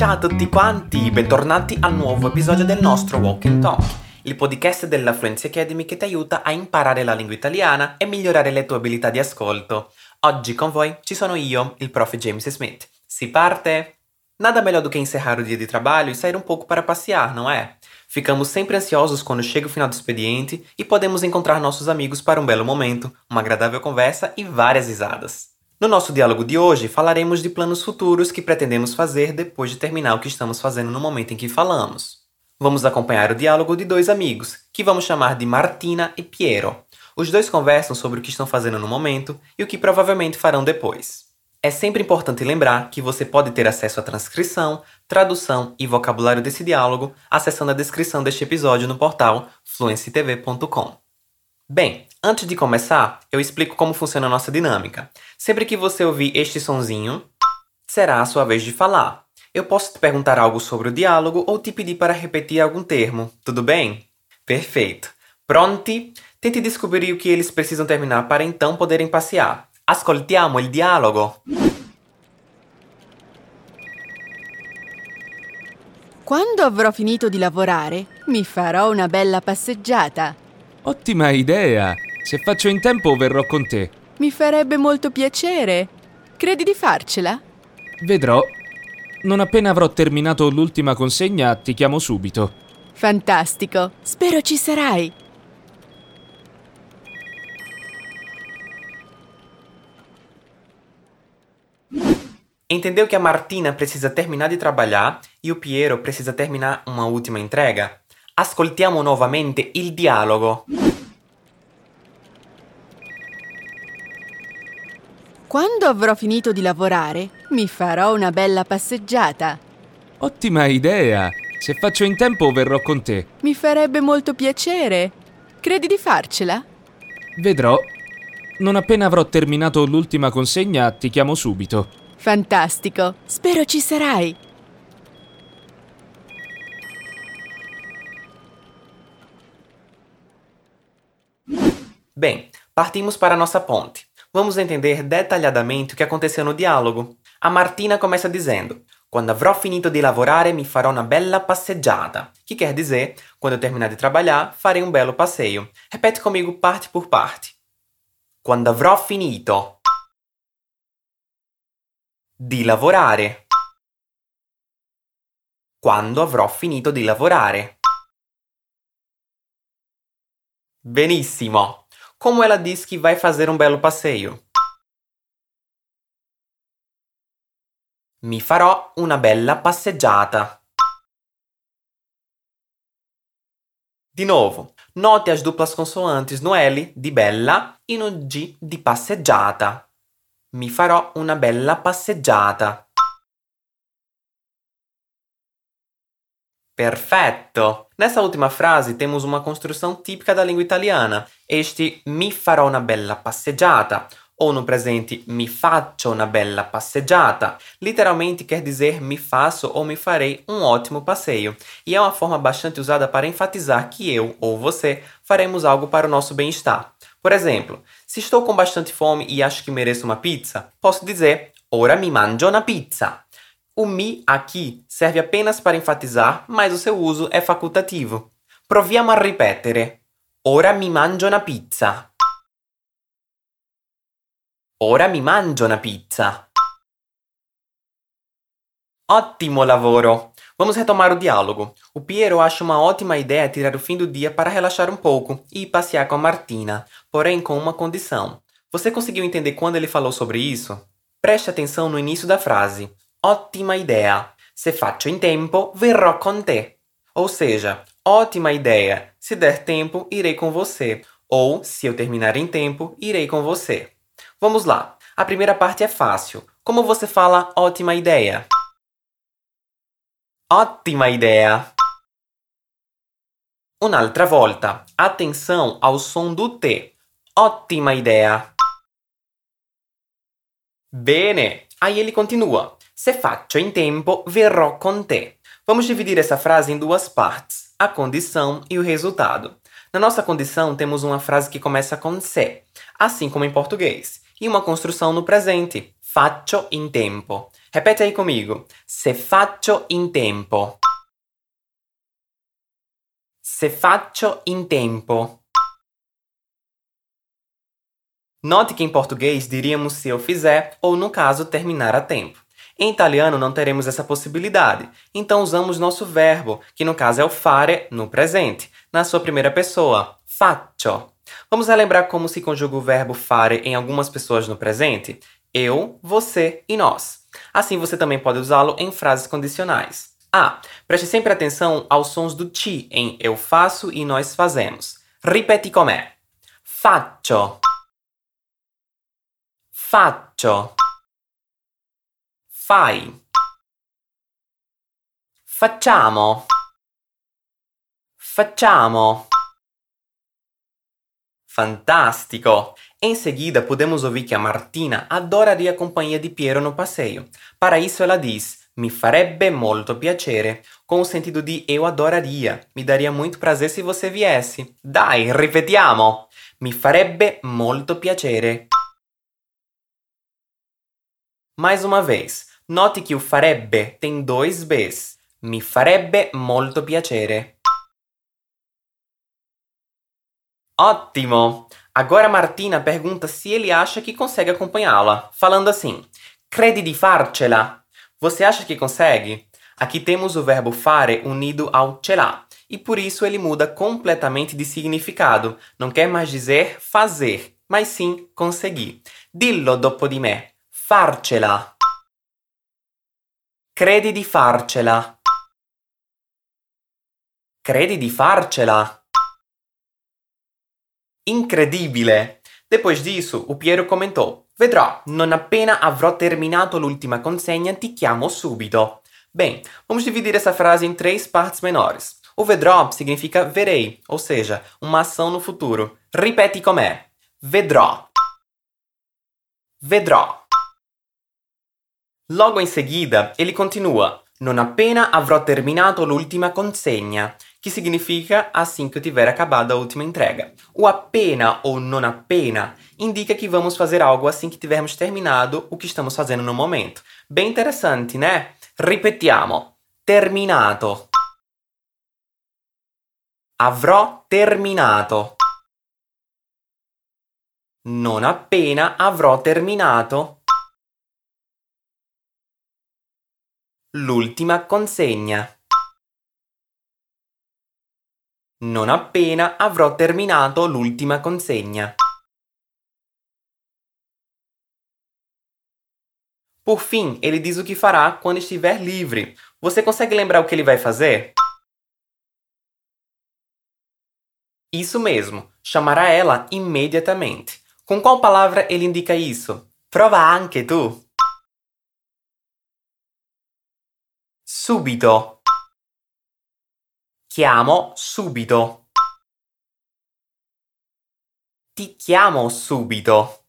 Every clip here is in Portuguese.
Ciao a tutti quanti, bentornati al nuovo episodio del nostro Walk and Talk, il podcast della Fluency Academy che ti aiuta a imparare la lingua italiana e migliorare le tue abilità di ascolto. Oggi con voi ci sono io, il prof James Smith. Si parte? Nada melhor do que encerrar o dia de trabalho e sair um pouco para passear, não é? Ficamos sempre ansiosos quando chega o final do expediente e podemos encontrar nossos amigos para um belo momento, uma agradável conversa e várias risadas. No nosso diálogo de hoje, falaremos de planos futuros que pretendemos fazer depois de terminar o que estamos fazendo no momento em que falamos. Vamos acompanhar o diálogo de dois amigos, que vamos chamar de Martina e Piero. Os dois conversam sobre o que estão fazendo no momento e o que provavelmente farão depois. É sempre importante lembrar que você pode ter acesso à transcrição, tradução e vocabulário desse diálogo acessando a descrição deste episódio no portal fluencytv.com. Bem, antes de começar, eu explico como funciona a nossa dinâmica. Sempre que você ouvir este sonzinho, será a sua vez de falar. Eu posso te perguntar algo sobre o diálogo ou te pedir para repetir algum termo, tudo bem? Perfeito. Pronti? Tente descobrir o que eles precisam terminar para então poderem passear. Ascoltiamo il dialogo. Quando avrò finito di lavorare, mi farò una bella passeggiata. Ottima idea! Se faccio in tempo verrò con te. Mi farebbe molto piacere. Credi di farcela? Vedrò. Non appena avrò terminato l'ultima consegna ti chiamo subito. Fantastico. Spero ci sarai. Entendeu que a Martina precisa terminar de trabalhar e o Piero precisa terminar uma última entrega? Ascoltiamo nuovamente il dialogo. Quando avrò finito di lavorare, mi farò una bella passeggiata. Ottima idea! Se faccio in tempo verrò con te. Mi farebbe molto piacere. Credi di farcela? Vedrò. Non appena avrò terminato l'ultima consegna ti chiamo subito. Fantastico. Spero ci sarai. Bem, partimos para a nossa ponte. Vamos entender detalhadamente o que aconteceu no diálogo. A Martina começa dizendo: Quando avrò finito di lavorare mi farò una bella passeggiata. Que quer dizer, quando eu terminar de trabalhar, farei um belo passeio. Repete comigo parte por parte. Quando avrò finito di lavorare. Quando avrò finito di lavorare. Benissimo! Como ela diz que vai fazer um belo passeio. Mi farò una bella passeggiata. De novo, note as duplas consoantes no L di bella e no G di passeggiata. Mi farò una bella passeggiata. Perfetto! Nessa última frase temos uma construção típica da língua italiana. Este mi farò una bella passeggiata ou no presente mi faccio una bella passeggiata, literalmente quer dizer me faço ou me farei um ótimo passeio, e é uma forma bastante usada para enfatizar que eu ou você faremos algo para o nosso bem-estar. Por exemplo, se estou com bastante fome e acho que mereço uma pizza, posso dizer ora mi mangio una pizza. O mi aqui serve apenas para enfatizar, mas o seu uso é facultativo. Proviamo a ripetere. Ora mi mangio una pizza. Ora mi mangio una pizza. Ótimo lavoro! Vamos retomar o diálogo. O Piero acha uma ótima ideia tirar o fim do dia para relaxar um pouco e ir passear com a Martina, porém com uma condição. Você conseguiu entender quando ele falou sobre isso? Preste atenção no início da frase. Ottima idea. Se faccio in tempo, verrò con te. Ou seja, ótima ideia. Se der tempo, irei com você. Ou, se eu terminar em tempo, irei com você. Vamos lá. A primeira parte é fácil. Como você fala ótima ideia? Ótima ideia. Un'altra volta. Atenção ao som do T. Ótima ideia. Bene. Aí ele continua. Se faccio in tempo, verrò con te. Vamos dividir essa frase em duas partes: a condição e o resultado. Na nossa condição, temos uma frase que começa com se, assim como em português, e uma construção no presente. Faccio in tempo. Repete aí comigo. Se faccio in tempo. Se faccio in tempo. Note que em português diríamos se eu fizer ou, no caso, terminar a tempo. Em italiano não teremos essa possibilidade, então usamos nosso verbo, que no caso é o fare no presente, na sua primeira pessoa, faccio. Vamos relembrar como se conjuga o verbo fare em algumas pessoas no presente? Eu, você e nós. Assim você também pode usá-lo em frases condicionais. Ah, preste sempre atenção aos sons do ti em eu faço e nós fazemos. Ripeti com'è. Faccio. Faccio. Fai. Facciamo. Facciamo. Fantástico! Em seguida, podemos ouvir que a Martina adoraria a companhia de Piero no passeio. Para isso, ela diz: Mi farebbe molto piacere, com o sentido de eu adoraria, me daria muito prazer se você viesse. Dai, ripetiamo! Mi farebbe molto piacere. Mais uma vez, note que o farebbe tem dois Bs. Mi farebbe molto piacere. Ótimo! Agora Martina pergunta se ele acha que consegue acompanhá-la, falando assim: Credi di farcela? Você acha que consegue? Aqui temos o verbo fare unido ao ce l'ha, e por isso ele muda completamente de significado. Não quer mais dizer fazer, mas sim conseguir. Dillo dopo di me. Farcela. Credi di farcela. Credi di farcela? Incredibile! Depois disso, o Piero commentou: Vedrò, non appena avrò terminato l'ultima consegna ti chiamo subito. Bem, vamos dividir essa frase em três partes menores. O vedrò significa verei, ou seja, uma ação no futuro. Ripeti com'è. Vedrò. Vedrò. Logo em seguida, ele continua: Non appena avrò terminato l'ultima consegna que significa assim que eu tiver acabado a última entrega. O appena ou non appena indica que vamos fazer algo assim que tivermos terminado o que estamos fazendo no momento. Bem interessante, né? Ripetiamo. Terminato. Avrò terminato. Non appena avrò terminato. L'ultima consegna. non appena avrò terminato l'ultima consegna. Por fim, ele diz o que fará quando estiver livre. Você consegue lembrar o que ele vai fazer? Isso mesmo, chamará ela imediatamente. Com qual palavra ele indica isso? Prova anche tu! Subito. Chiamo subito. Ti chiamo subito.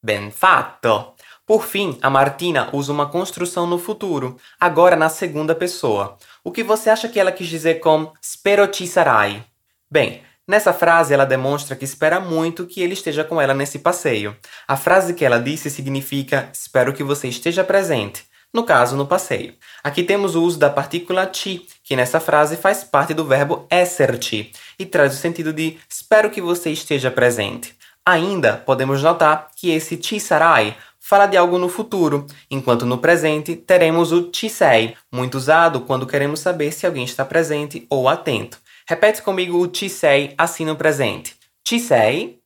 Ben fatto! Por fim, a Martina usa uma construção no futuro, agora na segunda pessoa. O que você acha que ela quis dizer com spero ci sarai? Bem, nessa frase ela demonstra que espera muito que ele esteja com ela nesse passeio. A frase que ela disse significa espero que você esteja presente no caso, no passeio. Aqui temos o uso da partícula ti, que nessa frase faz parte do verbo esserti e traz o sentido de espero que você esteja presente. Ainda podemos notar que esse ti sarai fala de algo no futuro, enquanto no presente teremos o ti sei, muito usado quando queremos saber se alguém está presente ou atento. Repete comigo o ti sei assim no presente. Ti sei?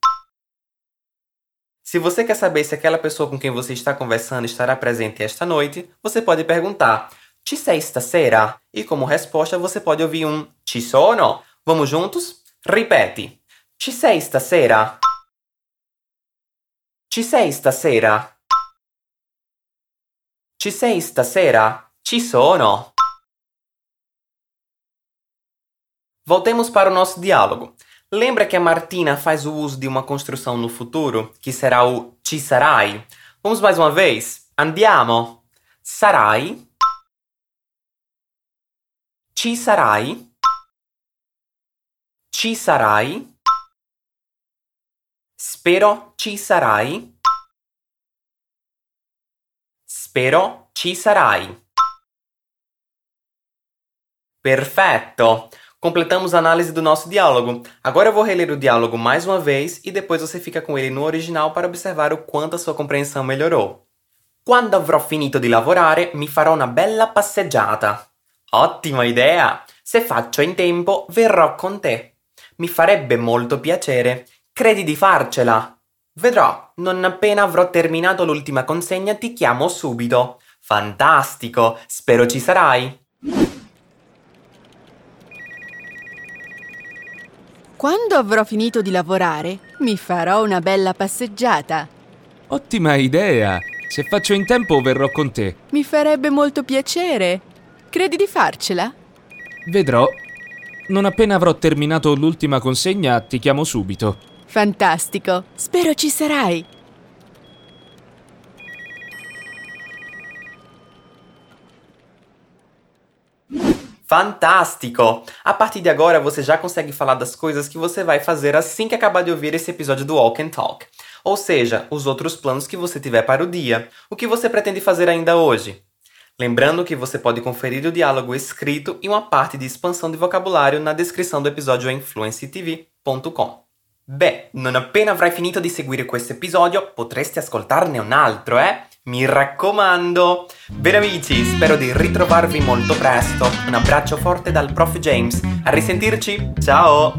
Se você quer saber se aquela pessoa com quem você está conversando estará presente esta noite, você pode perguntar: Ci sei stasera? E como resposta você pode ouvir um Ci sono? Vamos juntos? Ripete: Ci sei stasera? Ci sei stasera? Ci sei stasera? Ci sono. Voltemos para o nosso diálogo. Lembra que a Martina faz o uso de uma construção no futuro, que será o ci sarai? Vamos mais uma vez? Andiamo. Sarai. Ci sarai. Ci sarai. Spero ci sarai. Spero ci sarai. Perfetto! Completamos a análise do nosso diálogo. Agora eu vou reler o diálogo mais uma vez e depois você fica com ele no original para observar o quanto a sua compreensão melhorou. Quando avrò finito di lavorare mi farò una bella passeggiata. Ottima idea! Se faccio in tempo verrò con te. Mi farebbe molto piacere. Credi di farcela? Vedrò, non appena avrò terminato l'ultima consegna ti chiamo subito. Fantastico! Spero ci sarai. Quando avrò finito di lavorare, mi farò una bella passeggiata. Ottima idea! Se faccio in tempo verrò con te. Mi farebbe molto piacere. Credi di farcela? Vedrò. Non appena avrò terminato l'ultima consegna ti chiamo subito. Fantastico. Spero ci sarai. Fantástico! A partir de agora você já consegue falar das coisas que você vai fazer assim que acabar de ouvir esse episódio do Walk and Talk. Ou seja, os outros planos que você tiver para o dia. O que você pretende fazer ainda hoje? Lembrando que você pode conferir o diálogo escrito e uma parte de expansão de vocabulário na descrição do episódio em fluencytv.com. Beh, non appena avrai finito di seguire questo episodio potresti ascoltarne un altro, eh? Mi raccomando! Bene amici, spero di ritrovarvi molto presto. Un abbraccio forte dal prof James. A risentirci, ciao!